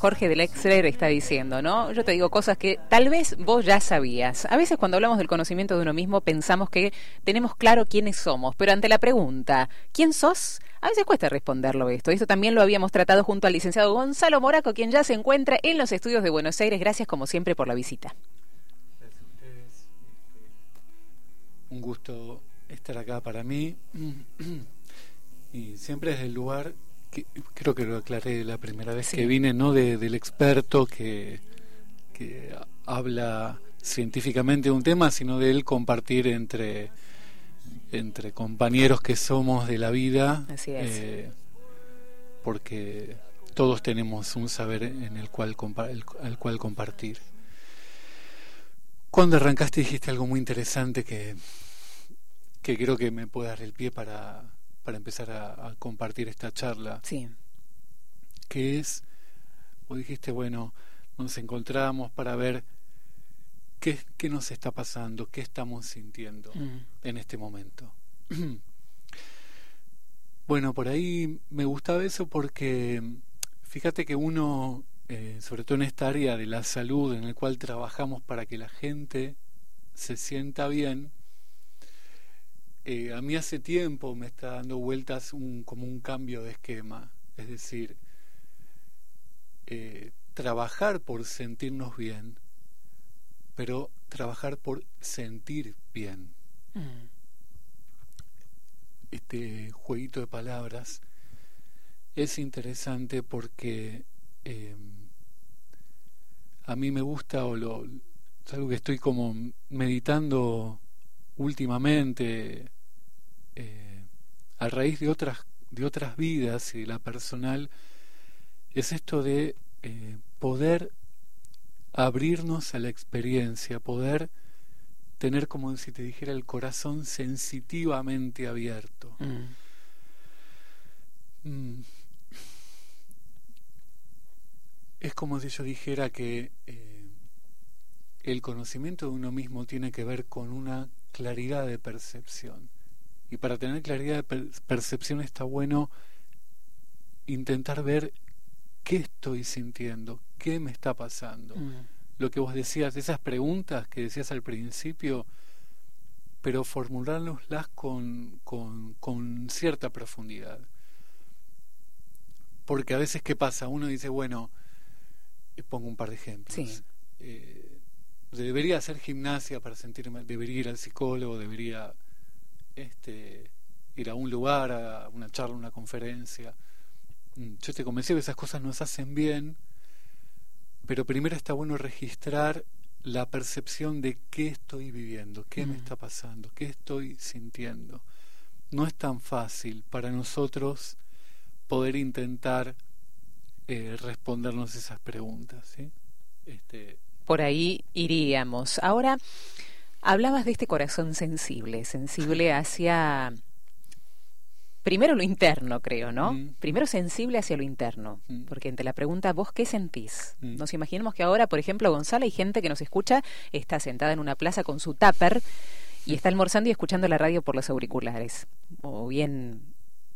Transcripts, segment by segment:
Jorge de Lexler está diciendo, ¿no? Yo te digo cosas que tal vez vos ya sabías. A veces cuando hablamos del conocimiento de uno mismo pensamos que tenemos claro quiénes somos, pero ante la pregunta, ¿quién sos? A veces cuesta responderlo esto. Esto también lo habíamos tratado junto al licenciado Gonzalo Moraco, quien ya se encuentra en los estudios de Buenos Aires. Gracias como siempre por la visita. Gracias a ustedes. Un gusto estar acá para mí. y siempre desde el lugar creo que lo aclaré la primera vez que vine, no del experto que, que habla científicamente de un tema, sino de él compartir entre, entre compañeros que somos de la vida. Eh, porque todos tenemos un saber en el cual, el, cual compartir. Cuando arrancaste dijiste algo muy interesante que, que creo que me puede dar el pie para, para empezar a, compartir esta charla. Sí. Que es, vos dijiste, bueno, nos encontramos para ver qué, qué nos está pasando, qué estamos sintiendo mm. en este momento. bueno, por ahí me gustaba eso porque fíjate que uno, eh, sobre todo en esta área de la salud en el cual trabajamos para que la gente se sienta bien, eh, a mí hace tiempo me está dando vueltas un, como un cambio de esquema, es decir, eh, trabajar por sentirnos bien, pero trabajar por sentir bien. Mm. Este jueguito de palabras es interesante porque eh, a mí me gusta o lo, es algo que estoy como meditando últimamente, eh, a raíz de otras, de otras vidas y de la personal, es esto de eh, poder abrirnos a la experiencia, poder tener como si te dijera el corazón sensitivamente abierto. Mm. Es como si yo dijera que eh, el conocimiento de uno mismo tiene que ver con una claridad de percepción. Y para tener claridad de percepción está bueno intentar ver qué estoy sintiendo, qué me está pasando. Mm. Lo que vos decías, esas preguntas que decías al principio, pero formulárnoslas con, con, con cierta profundidad. Porque a veces, ¿qué pasa? Uno dice, bueno, pongo un par de ejemplos. Eh, debería hacer gimnasia para sentirme, debería ir al psicólogo, debería este, ir a un lugar, a una charla, una conferencia. Mm, yo te convencí que esas cosas nos hacen bien, pero primero está bueno registrar la percepción de qué estoy viviendo, qué me está pasando, qué estoy sintiendo. No es tan fácil para nosotros poder intentar eh, respondernos esas preguntas. ¿sí? Este, por ahí iríamos. Ahora, hablabas de este corazón sensible, sensible hacia primero lo interno, creo, ¿no? Mm. Primero sensible hacia lo interno, mm. porque ante la pregunta, ¿vos qué sentís? Mm. Nos imaginemos que ahora, por ejemplo, Gonzalo, hay gente que nos escucha, está sentada en una plaza con su tupper y está almorzando y escuchando la radio por los auriculares, o bien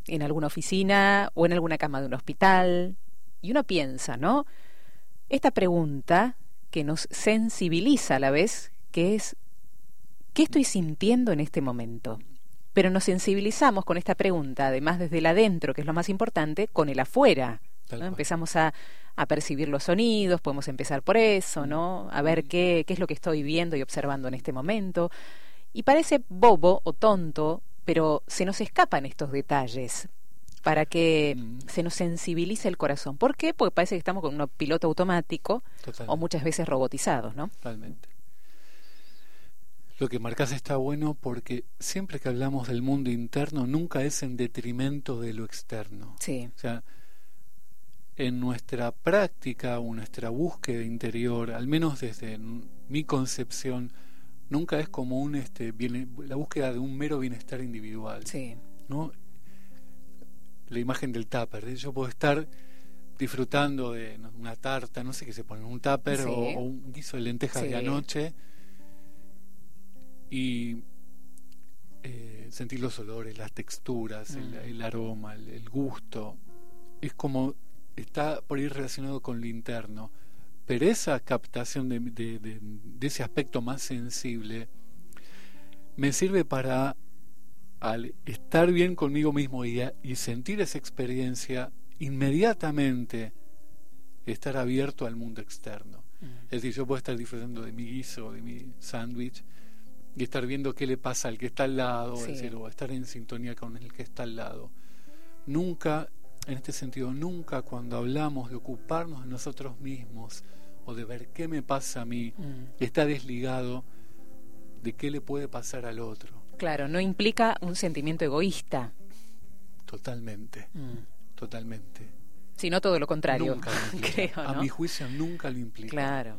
en alguna oficina o en alguna cama de un hospital, y uno piensa, ¿no? Esta pregunta que nos sensibiliza a la vez, que es ¿qué estoy sintiendo en este momento? Pero nos sensibilizamos con esta pregunta, además desde el adentro, que es lo más importante, con el afuera. Empezamos a, a, percibir los sonidos, podemos empezar por eso, ¿no? A ver qué, qué es lo que estoy viendo y observando en este momento. Y parece bobo o tonto, pero se nos escapan estos detalles para que mm. se nos sensibilice el corazón. ¿Por qué? Porque parece que estamos con un piloto automático o muchas veces robotizados, ¿no? Totalmente. Lo que marcas está bueno porque siempre que hablamos del mundo interno nunca es en detrimento de lo externo. Sí. O sea, en nuestra práctica o nuestra búsqueda interior, al menos desde mi concepción, nunca es como un este la búsqueda de un mero bienestar individual. Sí. ¿no? La imagen del tupper. Yo puedo estar disfrutando de una tarta, no sé qué se pone, un tupper o, un guiso de lentejas de anoche y eh, sentir los olores, las texturas, el, mm. aroma, el, gusto. Es como está por ir relacionado con lo interno. Pero esa captación de, de, ese aspecto más sensible me sirve para, al estar bien conmigo mismo y, y sentir esa experiencia, inmediatamente estar abierto al mundo externo. Mm. Es decir, yo puedo estar disfrutando de mi guiso, de mi sándwich, y estar viendo qué le pasa al que está al lado, o estar en sintonía con el que está al lado. Nunca, en este sentido, nunca cuando hablamos de ocuparnos de nosotros mismos o de ver qué me pasa a mí, mm. está desligado de qué le puede pasar al otro. Claro, no implica un sentimiento egoísta. Totalmente, mm. totalmente. Sino todo lo contrario. A mi juicio nunca lo implica. Claro.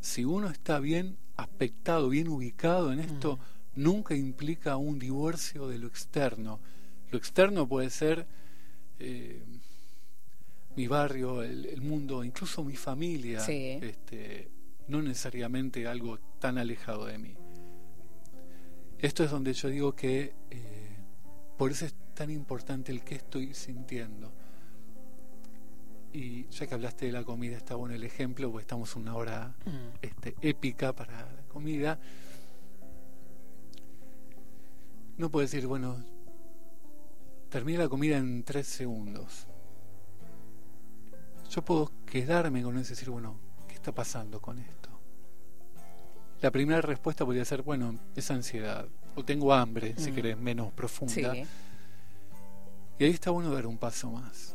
Si uno está bien aspectado, bien ubicado en esto, mm. nunca implica un divorcio de lo externo. Lo externo puede ser eh, mi barrio, el, mundo, incluso mi familia, este, no necesariamente algo tan alejado de mí. Esto es donde yo digo que eh, por eso es tan importante el que estoy sintiendo. Y ya que hablaste de la comida, está bueno el ejemplo, porque estamos una hora mm. este, épica para la comida. No puedo decir, bueno, termina la comida en tres segundos. Yo puedo quedarme con eso y decir, bueno, ¿qué está pasando con esto? La primera respuesta podría ser, bueno, es ansiedad. O tengo hambre, si mm. querés, menos profunda. Y ahí está bueno dar un paso más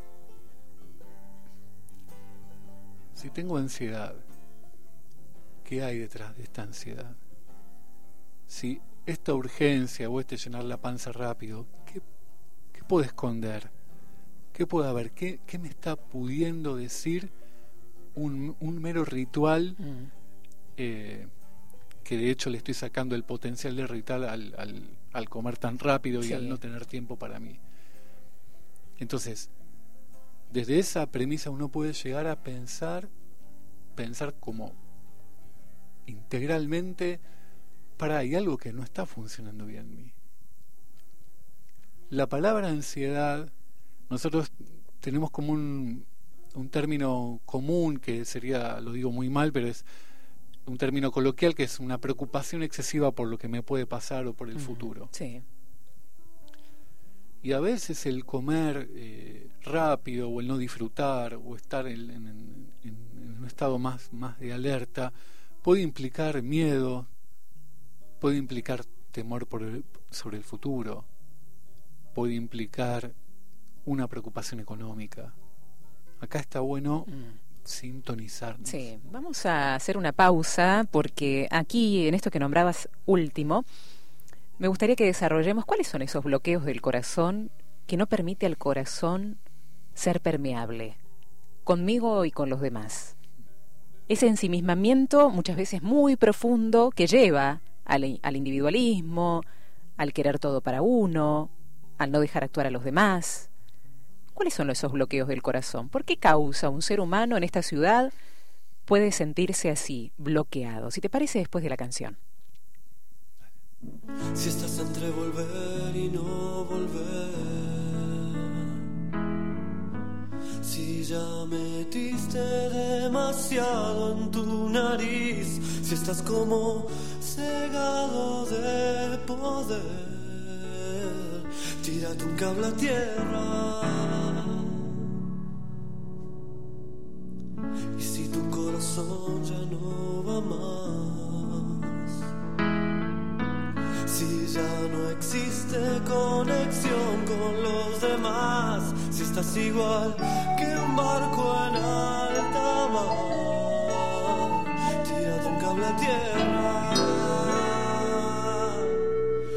Si tengo ansiedad, ¿qué hay detrás de esta ansiedad? Si esta urgencia o este llenar la panza rápido, ¿qué, qué puedo esconder? ¿Qué puede haber? ¿Qué, qué me está pudiendo decir un, un mero ritual mm. eh, que de hecho le estoy sacando el potencial de ritual al, al, al comer tan rápido y al no tener tiempo para mí? Entonces, desde esa premisa uno puede llegar a pensar, pensar como integralmente, para hay algo que no está funcionando bien en mí. La palabra ansiedad, nosotros tenemos como un, un término común que sería, lo digo muy mal, pero es un término coloquial que es una preocupación excesiva por lo que me puede pasar o por el futuro. Sí. Y a veces el comer eh, rápido o el no disfrutar o estar en, un estado más, más de alerta puede implicar miedo, puede implicar temor por sobre el futuro, puede implicar una preocupación económica. Acá está bueno mm. Sintonizarnos. Sí, vamos a hacer una pausa porque aquí en esto que nombrabas último, me gustaría que desarrollemos cuáles son esos bloqueos del corazón que no permite al corazón ser permeable, conmigo y con los demás. Ese ensimismamiento muchas veces muy profundo que lleva al, al individualismo, al querer todo para uno, al no dejar actuar a los demás. ¿Cuáles son esos bloqueos del corazón? ¿Por qué causa un ser humano en esta ciudad puede sentirse así, bloqueado? Si te parece, después de la canción. Si estás entre volver y no volver. Si ya metiste demasiado en tu nariz. Si estás como cegado de poder. Tírate un cable a tierra. Y si tu corazón ya no va más si ya no existe conexión con los demás, si estás igual que un barco en alta mar, tírate un cable a tierra.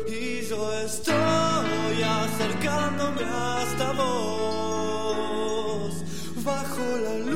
Y yo estoy acercándome hasta vos, bajo la luna,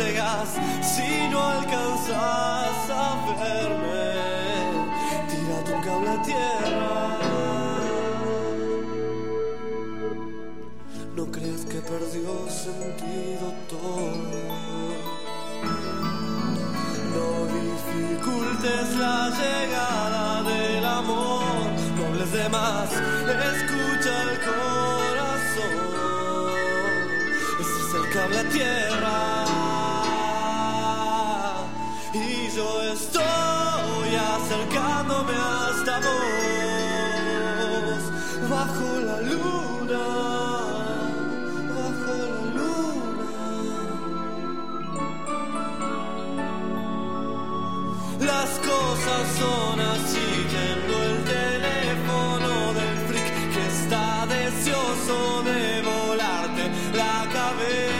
Si no alcanzas a verme, tira tu cable a tierra. ¿No crees que perdió sentido todo? No dificultes la llegada del amor, no hables de más, escucha el corazón. Ese es el cable a tierra. La cabeza.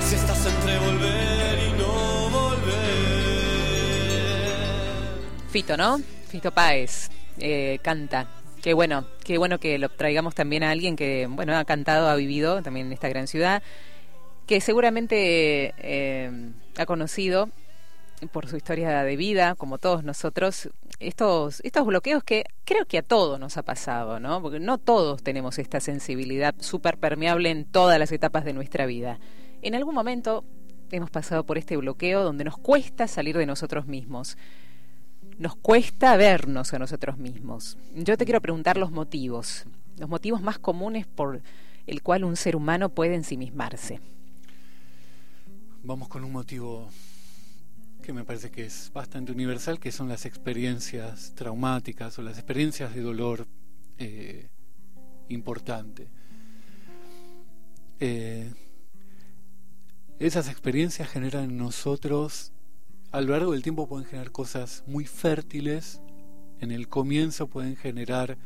Si estás entre volver y no volver. Fito, ¿no? Fito Páez eh, canta. Qué bueno, qué bueno que lo traigamos también a alguien que, bueno, ha cantado, ha vivido también en esta gran ciudad, que seguramente eh, ha conocido por su historia de vida, como todos nosotros, estos, estos bloqueos que creo que a todos nos ha pasado, ¿no? Porque no todos tenemos esta sensibilidad súper permeable en todas las etapas de nuestra vida. En algún momento hemos pasado por este bloqueo donde nos cuesta salir de nosotros mismos. Nos cuesta vernos a nosotros mismos. Yo te quiero preguntar los motivos, los motivos más comunes por el cual un ser humano puede ensimismarse. Vamos con un motivo que me parece que es bastante universal, que son las experiencias traumáticas o las experiencias de dolor eh, importante. Eh, esas experiencias generan en nosotros, a lo largo del tiempo pueden generar cosas muy fértiles, en el comienzo pueden generar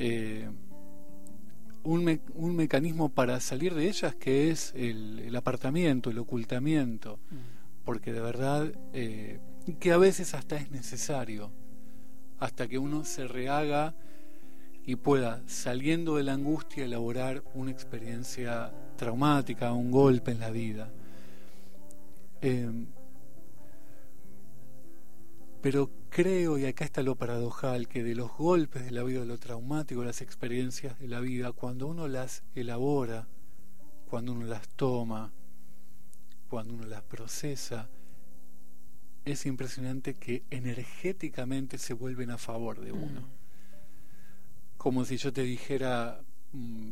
eh, un, un, mecanismo para salir de ellas que es el, el apartamiento, el ocultamiento. Mm porque de verdad eh, que a veces hasta es necesario, hasta que uno se rehaga y pueda, saliendo de la angustia, elaborar una experiencia traumática, un golpe en la vida. Eh, pero creo, y acá está lo paradojal, que de los golpes de la vida, de lo traumático, las experiencias de la vida, cuando uno las elabora, cuando uno las toma, cuando uno las procesa, es impresionante que energéticamente se vuelven a favor de uno. Mm. Como si yo te dijera, mm,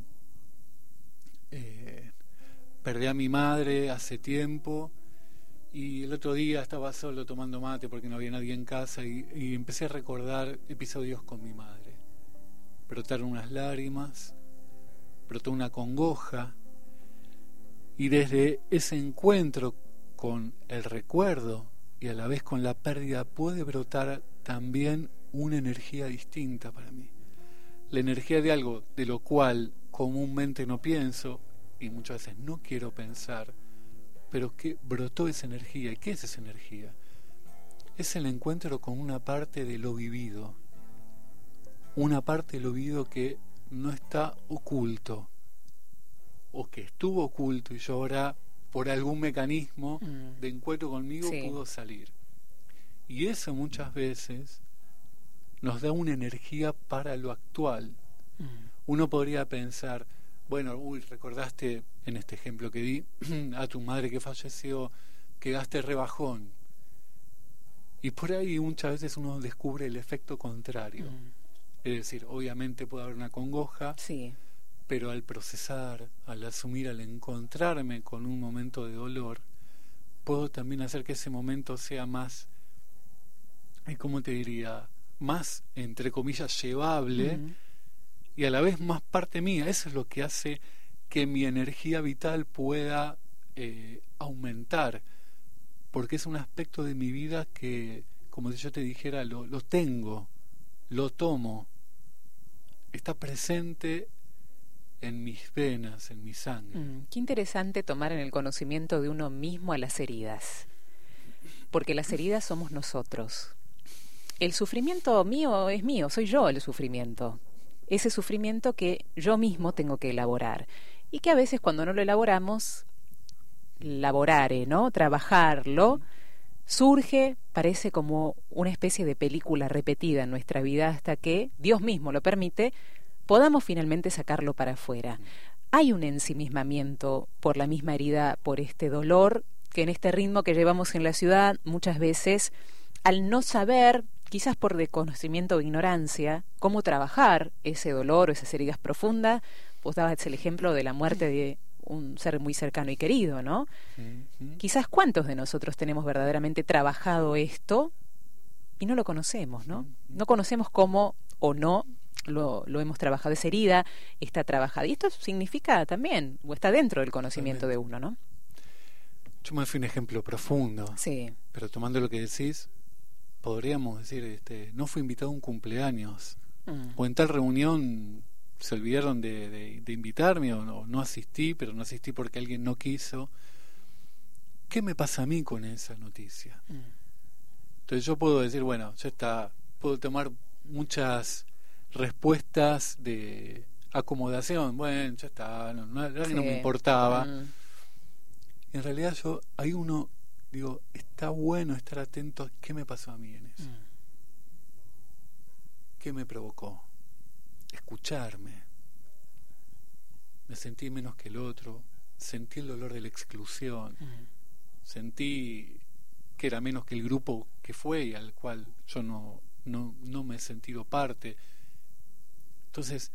eh, perdí a mi madre hace tiempo y el otro día estaba solo tomando mate porque no había nadie en casa y, y empecé a recordar episodios con mi madre. Brotaron unas lágrimas, brotó una congoja, y desde ese encuentro con el recuerdo y a la vez con la pérdida puede brotar también una energía distinta para mí. La energía de algo de lo cual comúnmente no pienso y muchas veces no quiero pensar, pero que brotó esa energía. ¿Y qué es esa energía? Es el encuentro con una parte de lo vivido, una parte de lo vivido que no está oculto, o que estuvo oculto y yo ahora por algún mecanismo mm. de encuentro conmigo pudo salir. Y eso muchas veces nos da una energía para lo actual. Mm. Uno podría pensar, bueno, uy, recordaste en este ejemplo que di a tu madre que falleció, quedaste rebajón. Y por ahí muchas veces uno descubre el efecto contrario. Mm. Es decir, obviamente puede haber una congoja. Sí pero al procesar, al asumir, al encontrarme con un momento de dolor, puedo también hacer que ese momento sea más, eh, ¿cómo te diría? Más, entre comillas, llevable y a la vez más parte mía. Eso es lo que hace que mi energía vital pueda eh, aumentar, porque es un aspecto de mi vida que, como si yo te dijera, lo, lo tengo, lo tomo, está presente en mis venas, en mi sangre. Mm, qué interesante tomar en el conocimiento de uno mismo a las heridas, porque las heridas somos nosotros. el sufrimiento mío es mío, soy yo el sufrimiento. Ese sufrimiento que yo mismo tengo que elaborar. Y que a veces cuando no lo elaboramos, laborare, ¿no? Trabajarlo, surge, parece como una especie de película repetida en nuestra vida hasta que Dios mismo lo permite, podamos finalmente sacarlo para afuera. Hay un ensimismamiento por la misma herida, por este dolor, que en este ritmo que llevamos en la ciudad muchas veces, al no saber quizás por desconocimiento o ignorancia, cómo trabajar ese dolor o esas heridas profundas. Vos dabas el ejemplo de la muerte de un ser muy cercano y querido, ¿no? Quizás cuántos de nosotros tenemos verdaderamente trabajado esto y no lo conocemos, ¿no? No conocemos cómo o no lo, lo, hemos trabajado. Esa herida está trabajada. Y esto significa también, o está dentro del conocimiento de uno, ¿no? Yo me fui un ejemplo profundo. Sí. Pero tomando lo que decís, podríamos decir, este, no fui invitado a un cumpleaños, mm. o en tal reunión se olvidaron de, invitarme, o no, asistí, pero no asistí porque alguien no quiso. ¿Qué me pasa a mí con esa noticia? Mm. Entonces yo puedo decir, bueno, ya está, puedo tomar muchas respuestas de acomodación, bueno, ya está, no, no, no me importaba. Mm. En realidad yo, hay uno digo, está bueno estar atento a qué me pasó a mí en eso. Mm. ¿Qué me provocó? Escucharme. Me sentí menos que el otro, sentí el dolor de la exclusión, mm. sentí que era menos que el grupo que fue y al cual yo no, no, no me he sentido parte. Entonces,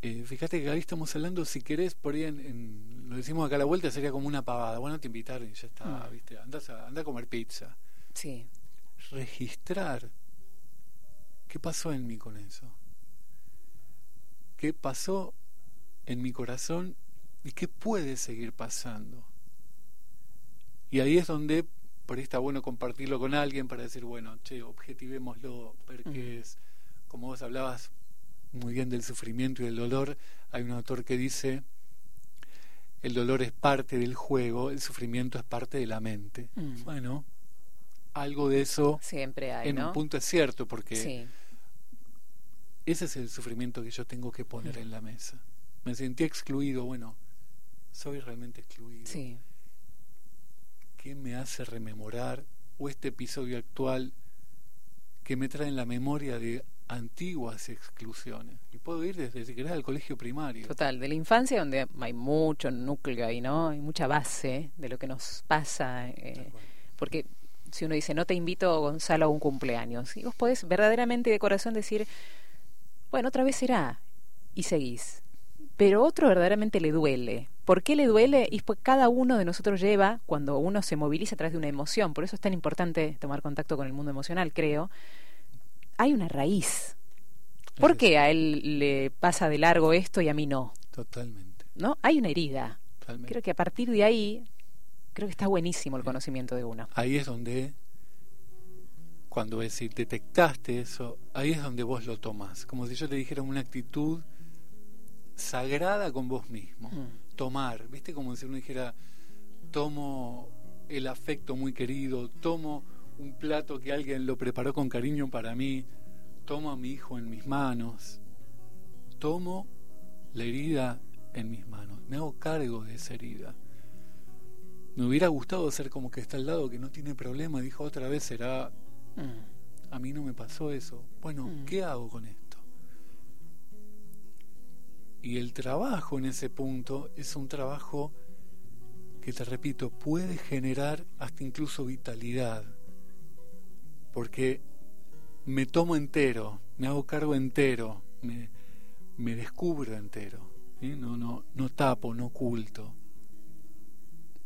eh, fíjate que ahí estamos hablando, si querés, por ahí en, lo decimos acá a la vuelta, sería como una pavada. Bueno, te invitaron y ya está, mm. ¿viste? Andás a, anda a comer pizza. Sí. Registrar. ¿Qué pasó en mí con eso? ¿Qué pasó en mi corazón y qué puede seguir pasando? Y ahí es donde por ahí está bueno compartirlo con alguien para decir, bueno, che, objetivémoslo, ver qué es, como vos hablabas, muy bien del sufrimiento y del dolor, hay un autor que dice, el dolor es parte del juego, el sufrimiento es parte de la mente. Mm. Bueno, algo de eso siempre hay, en un punto es cierto, porque ese es el sufrimiento que yo tengo que poner mm. en la mesa. Me sentí excluido, bueno, soy realmente excluido. Sí. ¿Qué me hace rememorar o este episodio actual que me trae en la memoria de antiguas exclusiones. Y puedo ir desde si querés al colegio primario. Total, de la infancia donde hay mucho núcleo ahí, ¿no? Hay mucha base de lo que nos pasa. Eh, porque si uno dice, no te invito, Gonzalo, a un cumpleaños, y vos podés verdaderamente de corazón decir, bueno, otra vez será, y seguís. Pero otro verdaderamente le duele. ¿Por qué le duele? Y pues cada uno de nosotros lleva, cuando uno se moviliza a través de una emoción, por eso es tan importante tomar contacto con el mundo emocional, creo, hay una raíz. ¿Por qué a él le pasa de largo esto y a mí no? Totalmente. ¿No? Hay una herida. Creo que a partir de ahí, creo que está buenísimo el conocimiento de uno. Ahí es donde, cuando decir, detectaste eso, ahí es donde vos lo tomas. Como si yo te dijera una actitud sagrada con vos mismo. Mm. Tomar, ¿viste? Como si uno dijera, tomo el afecto muy querido, tomo un plato que alguien lo preparó con cariño para mí, tomo a mi hijo en mis manos, tomo la herida en mis manos, me hago cargo de esa herida. Me hubiera gustado ser como que está al lado, que no tiene problema, dijo otra vez, será, mm. a mí no me pasó eso. Bueno, mm. ¿qué hago con esto? Y el trabajo en ese punto es un trabajo que, te repito, puede generar hasta incluso vitalidad porque me tomo entero, me hago cargo entero, me, me descubro entero, no, no, no tapo, no oculto.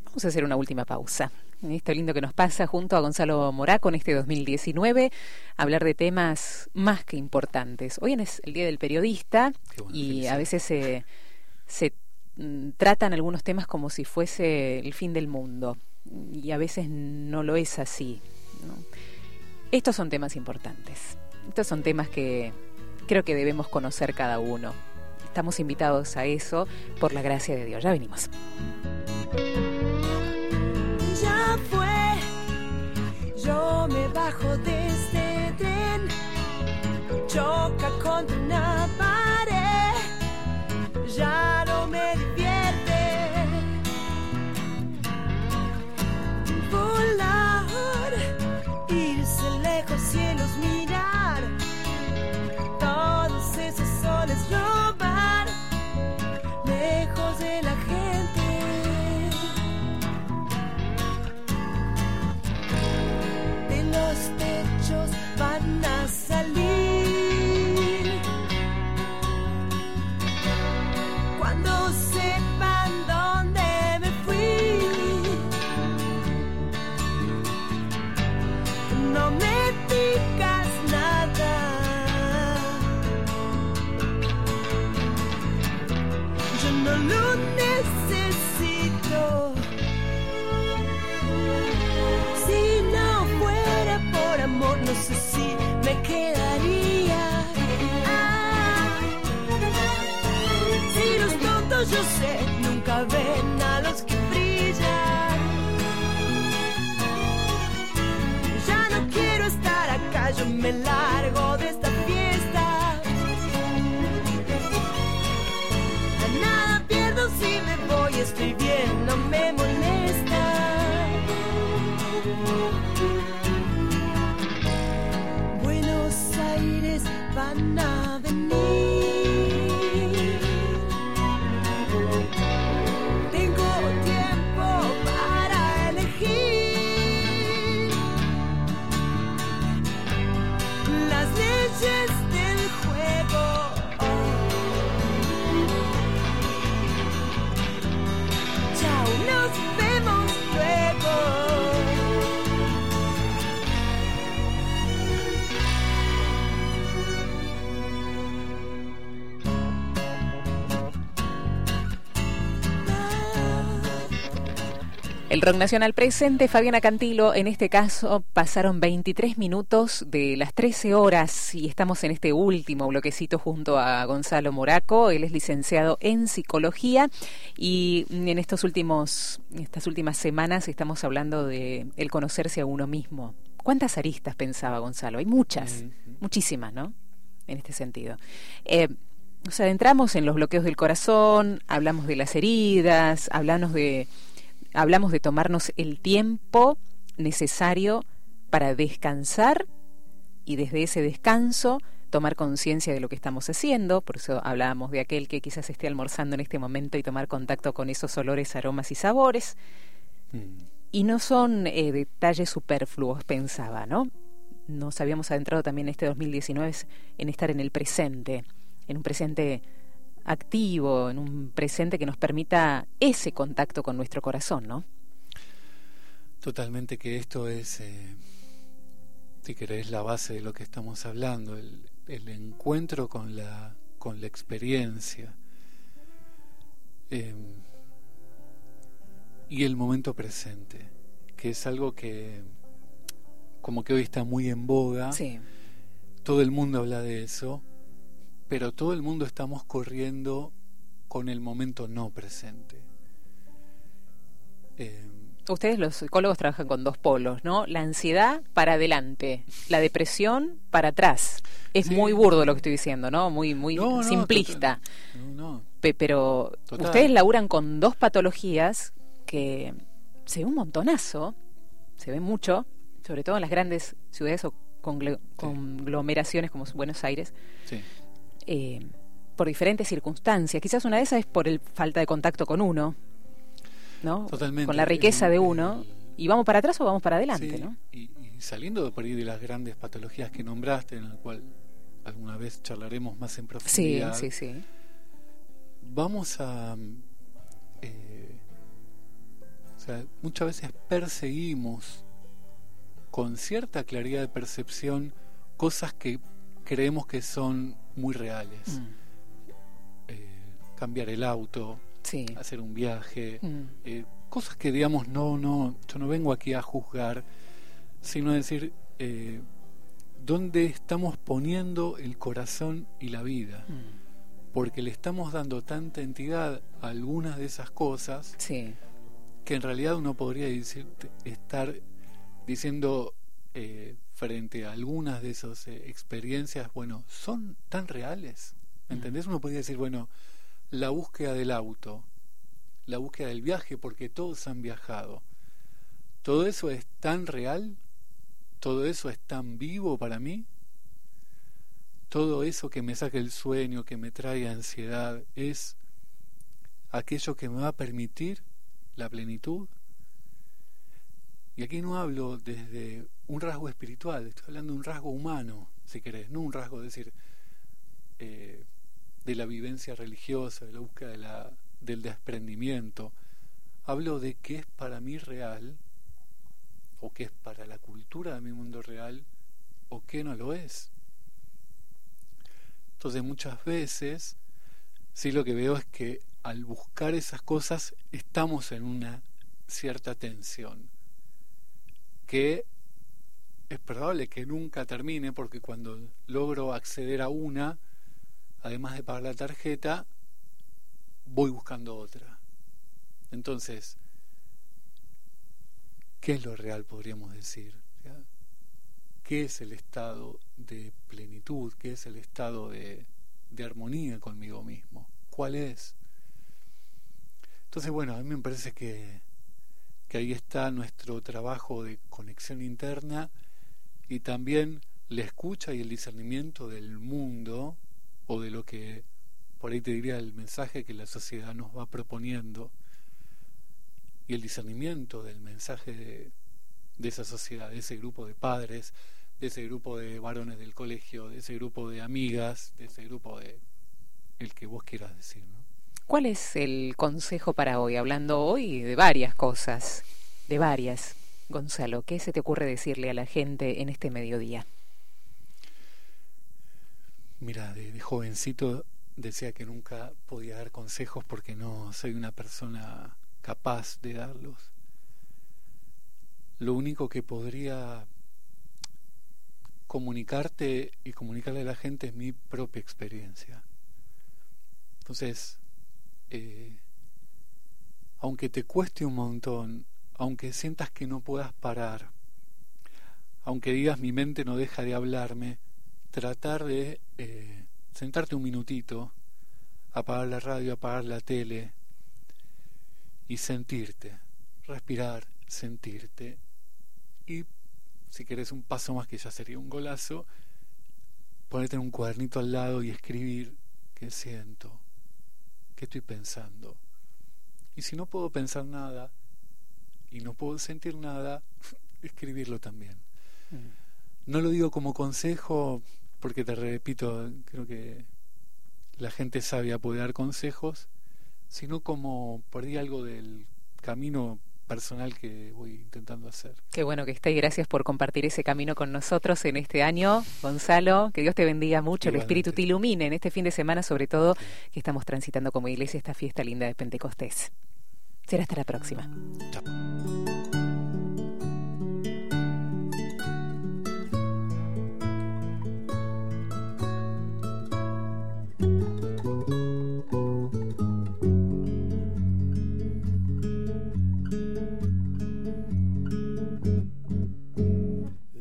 Vamos a hacer una última pausa. Esto lindo que nos pasa junto a Gonzalo Moraco en este 2019, hablar de temas más que importantes. Hoy es el Día del Periodista y a veces se, se mm, tratan algunos temas como si fuese el fin del mundo y a veces no lo es así. ¿no? Estos son temas importantes. Estos son temas que creo que debemos conocer cada uno. Estamos invitados a eso por la gracia de Dios. Ya venimos. Ya fue, yo me bajo de este tren, choca contra una pared. Ya El rock nacional presente, Fabiana Cantilo, en este caso pasaron 23 minutos de las 13 horas y estamos en este último bloquecito junto a Gonzalo Moraco, él es licenciado en psicología y en estos últimos estas últimas semanas estamos hablando de el conocerse a uno mismo. ¿Cuántas aristas pensaba Gonzalo? Hay muchas, muchísimas, ¿no? En este sentido. Eh, nos adentramos en los bloqueos del corazón, hablamos de las heridas, hablamos de hablamos de tomarnos el tiempo necesario para descansar y desde ese descanso tomar conciencia de lo que estamos haciendo, por eso hablábamos de aquel que quizás esté almorzando en este momento y tomar contacto con esos olores, aromas y sabores. Mm. Y no son eh, detalles superfluos, pensaba, ¿no? Nos habíamos adentrado también este 2019 en estar en el presente, en un presente activo, en un presente que nos permita ese contacto con nuestro corazón, ¿no? Totalmente que esto es, eh, si querés, la base de lo que estamos hablando, el, el encuentro con la, con la experiencia eh, y el momento presente, que es algo que como que hoy está muy en boga, Sí. todo el mundo habla de eso, pero todo el mundo estamos corriendo con el momento no presente. Eh, Ustedes los psicólogos trabajan con dos polos, ¿no? La ansiedad para adelante, la depresión para atrás. Es Sí. muy burdo lo que estoy diciendo, ¿no? Muy muy No, no, simplista. total- no, pero Total. ustedes laburan con dos patologías que se ve un montonazo, se ve mucho, sobre todo en las grandes ciudades o conglomeraciones como Buenos Aires, Sí. Eh, por diferentes circunstancias. Quizás una de esas es por el falta de contacto con uno, ¿no? Totalmente. Con la riqueza El- de uno. el- ¿Y vamos para atrás o vamos para adelante, Sí, no? y, y saliendo de por ahí de las grandes patologías que nombraste, en la cual alguna vez charlaremos más en Sí, profundidad, sí, sí. vamos a... eh, o sea, muchas veces perseguimos con cierta claridad de percepción cosas que creemos que son muy reales. Mm, Eh, cambiar el auto, sí. hacer un viaje, Mm, eh, cosas que digamos no no yo no vengo aquí a juzgar sino a decir eh, dónde estamos poniendo el corazón y la vida mm, porque le estamos dando tanta entidad a algunas de esas cosas Sí. que en realidad uno podría decir estar diciendo frente a algunas de esas eh, experiencias bueno son tan reales ¿me ¿entendés? uno podría decir bueno la búsqueda del auto la búsqueda del viaje porque todos han viajado. Todo eso es tan real todo eso es tan vivo para mí todo eso que me saca el sueño que me trae ansiedad es aquello que me va a permitir la plenitud y aquí no hablo desde un rasgo espiritual, estoy hablando de un rasgo humano, si querés, no un rasgo, decir, eh, de la vivencia religiosa, de la búsqueda de la, del desprendimiento. Hablo de qué es para mí real, o qué es para la cultura de mi mundo real, o qué no lo es. Entonces muchas veces, sí lo que veo es que al buscar esas cosas estamos en una cierta tensión que es probable que nunca termine porque cuando logro acceder a una, además de pagar la tarjeta, voy buscando otra. Entonces, ¿qué es lo real, podríamos decir? ¿Qué es el estado de plenitud? ¿Qué es el estado de, armonía conmigo mismo? ¿Cuál es? Entonces, bueno, a mí me parece que, que ahí está nuestro trabajo de conexión interna y también la escucha y el discernimiento del mundo o de lo que por ahí te diría el mensaje que la sociedad nos va proponiendo y el discernimiento del mensaje de, esa sociedad, de ese grupo de padres, de ese grupo de varones del colegio, de ese grupo de amigas, de ese grupo de el que vos quieras decir. ¿no? ¿Cuál es el consejo para hoy? Hablando hoy de varias cosas, de varias. Gonzalo, ¿qué se te ocurre decirle a la gente en este mediodía? Mira, de, jovencito decía que nunca podía dar consejos porque no soy una persona capaz de darlos. Lo único que podría comunicarte y comunicarle a la gente es mi propia experiencia. Entonces, eh, aunque te cueste un montón aunque sientas que no puedas parar, aunque digas mi mente no deja de hablarme, tratar de eh, sentarte un minutito, apagar la radio, apagar la tele y sentirte, respirar, sentirte. Y si querés un paso más que ya sería un golazo, ponerte un cuadernito al lado y escribir qué siento, qué estoy pensando. Y si no puedo pensar nada, y no puedo sentir nada, escribirlo también. Mm. No lo digo como consejo, porque te repito, creo que la gente sabia puede dar consejos, sino como por ahí algo del camino personal que voy intentando hacer. Qué bueno que estés, gracias por compartir ese camino con nosotros en este año, Gonzalo, que Dios te bendiga mucho, el Espíritu te ilumine en este fin de semana, sobre todo que estamos transitando como iglesia esta fiesta linda de Pentecostés. Será hasta la próxima.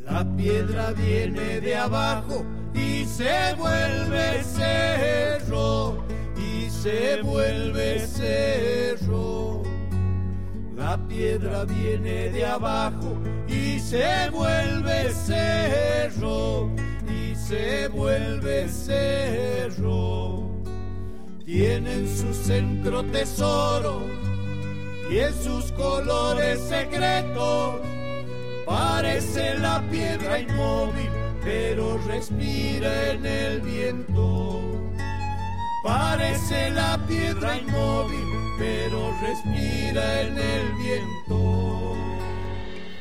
La piedra viene de abajo y se vuelve cerro, y se vuelve cerro. La piedra viene de abajo y se vuelve cerro, y se vuelve cerro. Tiene en su centro tesoro y en sus colores secretos Parece la piedra inmóvil, pero respira en el viento. Parece la piedra inmóvil, pero respira en el viento.